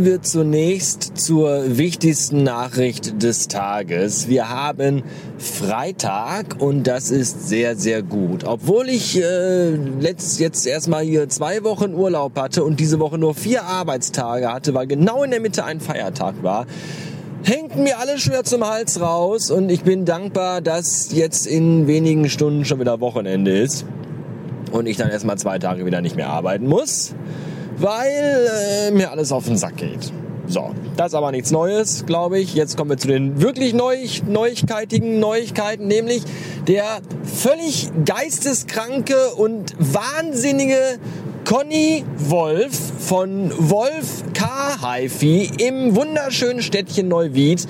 Kommen wir zunächst zur wichtigsten Nachricht des Tages. Wir haben Freitag und das ist sehr, sehr gut. Obwohl ich äh, letzt, jetzt erstmal hier zwei Wochen Urlaub hatte und diese Woche nur vier Arbeitstage hatte, weil genau in der Mitte ein Feiertag war, hängt mir alles schwer zum Hals raus und ich bin dankbar, dass jetzt in wenigen Stunden schon wieder Wochenende ist und ich dann erstmal zwei Tage wieder nicht mehr arbeiten muss, weil äh, mir alles auf den Sack geht. So, das ist aber nichts Neues, glaube ich. Jetzt kommen wir zu den wirklich neu, neuigkeitigen Neuigkeiten, nämlich der völlig geisteskranke und wahnsinnige Conny Wolf von Wolf K. HiFi im wunderschönen Städtchen Neuwied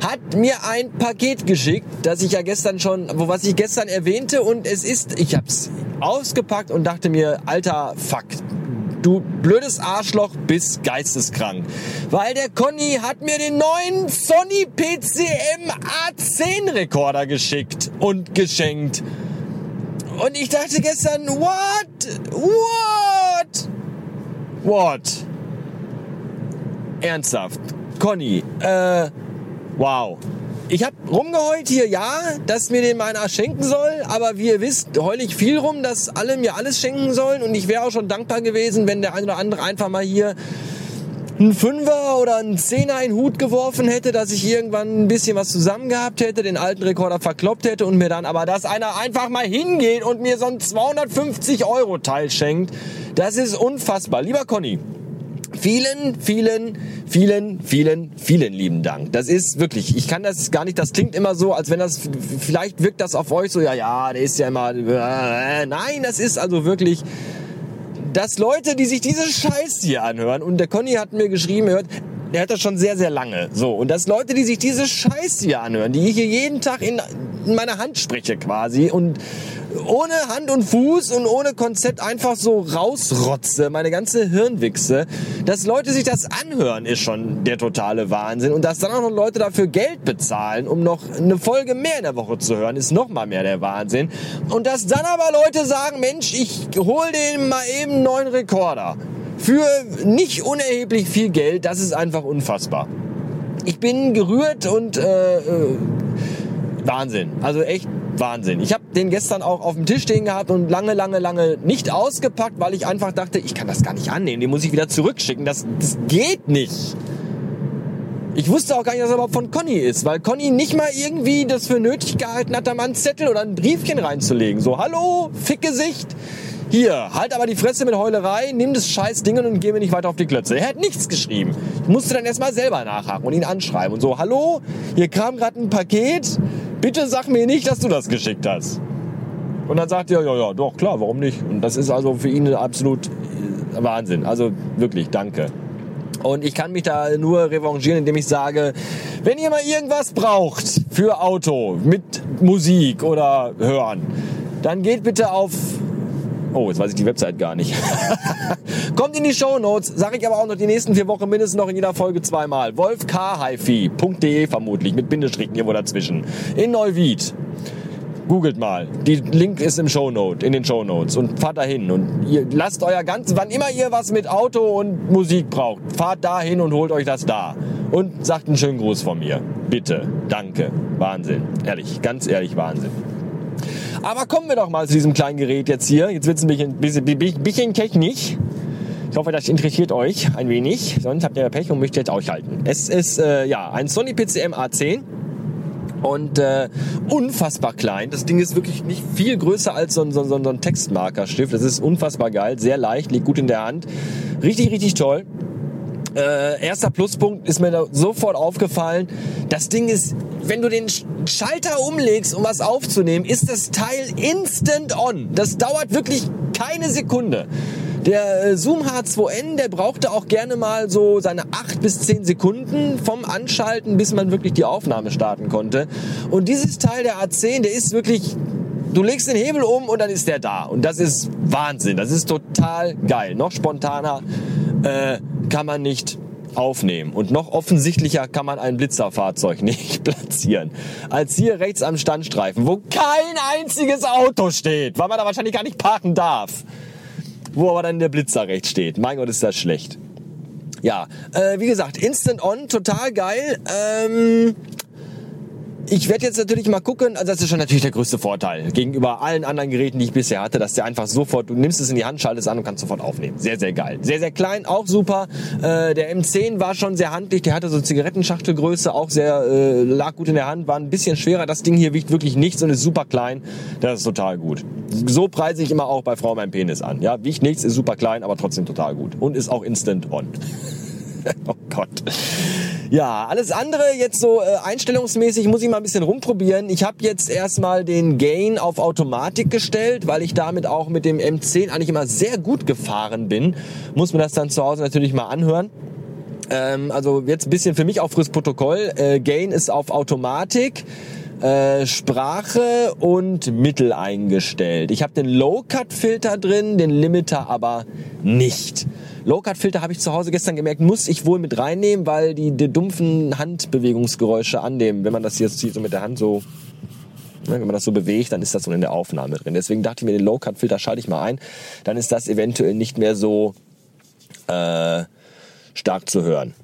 hat mir ein Paket geschickt, das ich ja gestern schon, was ich gestern erwähnte und es ist, ich hab's ausgepackt und dachte mir, alter Fuck, du blödes Arschloch bist geisteskrank. Weil der Conny hat mir den neuen Sony PCM A10 Rekorder geschickt und geschenkt. Und ich dachte gestern, what? What? What? Ernsthaft. Conny, äh, wow. Ich habe rumgeheult hier, ja, dass mir den meiner schenken soll, aber wie ihr wisst, heul ich viel rum, dass alle mir alles schenken sollen und ich wäre auch schon dankbar gewesen, wenn der eine oder andere einfach mal hier einen Fünfer oder einen Zehner in den Hut geworfen hätte, dass ich irgendwann ein bisschen was zusammen gehabt hätte, den alten Rekorder verkloppt hätte und mir dann aber, dass einer einfach mal hingeht und mir so ein 250 Euro Teil schenkt, das ist unfassbar. Lieber Conny, Vielen, vielen, vielen, vielen, vielen lieben Dank. Das ist wirklich, ich kann das gar nicht, das klingt immer so, als wenn das, vielleicht wirkt das auf euch so, ja, ja, der ist ja immer, äh, nein, das ist also wirklich, dass Leute, die sich diese Scheiß hier anhören, und der Conny hat mir geschrieben, hört, der hat das schon sehr, sehr lange. So, und dass Leute, die sich diese Scheiß hier anhören, die ich hier jeden Tag in, in meiner Hand spreche quasi und ohne Hand und Fuß und ohne Konzept einfach so rausrotze, meine ganze Hirnwichse, dass Leute sich das anhören, ist schon der totale Wahnsinn. Und dass dann auch noch Leute dafür Geld bezahlen, um noch eine Folge mehr in der Woche zu hören, ist noch mal mehr der Wahnsinn. Und dass dann aber Leute sagen, Mensch, ich hol den mal eben neuen Rekorder. Für nicht unerheblich viel Geld, das ist einfach unfassbar. Ich bin gerührt und äh, äh, Wahnsinn. Also echt Wahnsinn. Ich habe den gestern auch auf dem Tisch stehen gehabt und lange, lange, lange nicht ausgepackt, weil ich einfach dachte, ich kann das gar nicht annehmen. Den muss ich wieder zurückschicken. Das, das geht nicht. Ich wusste auch gar nicht, dass er überhaupt von Conny ist, weil Conny nicht mal irgendwie das für nötig gehalten hat, da mal einen Zettel oder ein Briefchen reinzulegen. So, hallo, Fickgesicht. Hier, halt aber die Fresse mit Heulerei, nimm das scheiß Ding und geh mir nicht weiter auf die Klötze. Er hat nichts geschrieben. Ich musste dann erstmal selber nachhaken und ihn anschreiben und so, hallo, hier kam gerade ein Paket, bitte sag mir nicht, dass du das geschickt hast. Und dann sagt er, ja, ja, doch, klar, warum nicht? Und das ist also für ihn absolut äh, Wahnsinn. Also wirklich, danke. Und ich kann mich da nur revanchieren, indem ich sage, wenn ihr mal irgendwas braucht für Auto mit Musik oder Hören, dann geht bitte auf Oh, jetzt weiß ich die Website gar nicht. Kommt in die Show Notes, sage ich aber auch noch die nächsten vier Wochen mindestens noch in jeder Folge zweimal. wolfkhifi.de vermutlich mit Bindestrichen irgendwo dazwischen. In Neuwied. Googelt mal. Die Link ist im Shownote, in den Shownotes und fahrt dahin und ihr lasst euer ganz, wann immer ihr was mit Auto und Musik braucht, fahrt dahin und holt euch das da und sagt einen schönen Gruß von mir. Bitte. Danke. Wahnsinn. Ehrlich, ganz ehrlich Wahnsinn. Aber kommen wir doch mal zu diesem kleinen Gerät jetzt hier. Jetzt wird es ein bisschen, bisschen, bisschen technisch. Ich hoffe, das interessiert euch ein wenig. Sonst habt ihr Pech und möchtet ausschalten. Es ist äh, ja ein Sony PCM A10 und äh, unfassbar klein. Das Ding ist wirklich nicht viel größer als so ein, so, so ein Textmarkerstift. Das ist unfassbar geil, sehr leicht, liegt gut in der Hand. Richtig, richtig toll. Äh, erster Pluspunkt ist mir da sofort aufgefallen. Das Ding ist, wenn du den Schalter umlegst, um was aufzunehmen, ist das Teil instant on. Das dauert wirklich keine Sekunde. Der äh, Zoom H2N, der brauchte auch gerne mal so seine acht bis zehn Sekunden vom Anschalten, bis man wirklich die Aufnahme starten konnte. Und dieses Teil der A10, der ist wirklich du legst den Hebel um und dann ist der da. Und das ist Wahnsinn. Das ist total geil. Noch spontaner äh, kann man nicht aufnehmen. Und noch offensichtlicher kann man ein Blitzerfahrzeug nicht platzieren. Als hier rechts am Standstreifen, wo kein einziges Auto steht, weil man da wahrscheinlich gar nicht parken darf. Wo aber dann der Blitzer rechts steht. Mein Gott, ist das schlecht. Ja, äh, wie gesagt, Instant On, total geil. Ähm, ich werde jetzt natürlich mal gucken, also das ist schon natürlich der größte Vorteil gegenüber allen anderen Geräten, die ich bisher hatte, dass der einfach sofort, du nimmst es in die Hand, schaltest an und kannst sofort aufnehmen. Sehr, sehr geil. Sehr, sehr klein, auch super. Äh, der M10 war schon sehr handlich, der hatte so Zigarettenschachtelgröße, auch sehr, äh, lag gut in der Hand, war ein bisschen schwerer. Das Ding hier wiegt wirklich nichts und ist super klein. Das ist total gut. So preise ich immer auch bei Frau mein Penis an. Ja, wiegt nichts, ist super klein, aber trotzdem total gut. Und ist auch instant on. oh Gott. Ja, alles andere jetzt so äh, einstellungsmäßig muss ich mal ein bisschen rumprobieren. Ich habe jetzt erstmal den Gain auf Automatik gestellt, weil ich damit auch mit dem M10 eigentlich immer sehr gut gefahren bin. Muss mir das dann zu Hause natürlich mal anhören. Ähm, also jetzt ein bisschen für mich auch fürs Protokoll. Äh, Gain ist auf Automatik. Äh, Sprache und Mittel eingestellt. Ich habe den Low-Cut-Filter drin, den Limiter aber nicht. Low-Cut-Filter habe ich zu Hause gestern gemerkt, muss ich wohl mit reinnehmen, weil die, die dumpfen Handbewegungsgeräusche annehmen, wenn man das jetzt so mit der Hand so ne, wenn man das so bewegt, dann ist das so in der Aufnahme drin. Deswegen dachte ich mir, den Low-Cut-Filter schalte ich mal ein. Dann ist das eventuell nicht mehr so äh, stark zu hören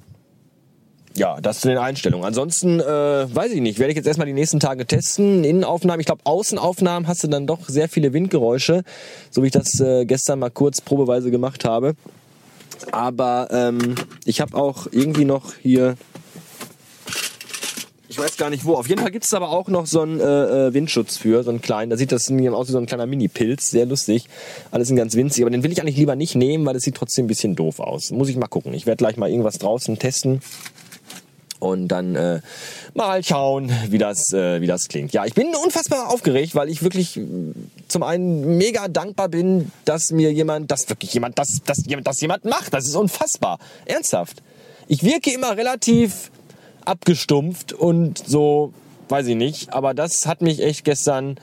ja, das zu den Einstellungen. Ansonsten, äh, weiß ich nicht, werde ich jetzt erstmal die nächsten Tage testen. Innenaufnahmen, ich glaube Außenaufnahmen hast du dann doch sehr viele Windgeräusche, so wie ich das äh, gestern mal kurz probeweise gemacht habe. Aber ähm, ich habe auch irgendwie noch hier, ich weiß gar nicht wo, auf jeden Fall gibt es aber auch noch so einen äh, äh, Windschutz für, so einen kleinen, da sieht das aus wie so ein kleiner Mini-Pilz, sehr lustig. Alles sind ganz winzig, aber den will ich eigentlich lieber nicht nehmen, weil es sieht trotzdem ein bisschen doof aus. Muss ich mal gucken. Ich werde gleich mal irgendwas draußen testen und dann äh, mal schauen, wie das, äh, wie das klingt. Ja, ich bin unfassbar aufgeregt, weil ich wirklich zum einen mega dankbar bin, dass mir jemand, dass wirklich jemand, dass, dass jemand, dass jemand macht. Das ist unfassbar. Ernsthaft. Ich wirke immer relativ abgestumpft und so, weiß ich nicht, aber das hat mich echt gestern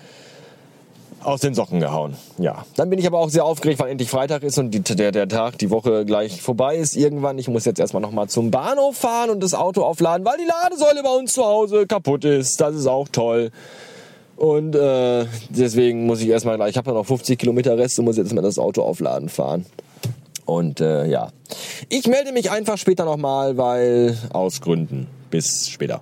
aus den Socken gehauen. Ja, dann bin ich aber auch sehr aufgeregt, weil endlich Freitag ist und die, der, der Tag, die Woche gleich vorbei ist irgendwann. Ich muss jetzt erstmal nochmal zum Bahnhof fahren und das Auto aufladen, weil die Ladesäule bei uns zu Hause kaputt ist. Das ist auch toll. Und äh, deswegen muss ich erstmal ich habe noch 50 Kilometer Rest und muss jetzt mal das Auto aufladen fahren. Und äh, ja, ich melde mich einfach später nochmal, weil aus Gründen. Bis später.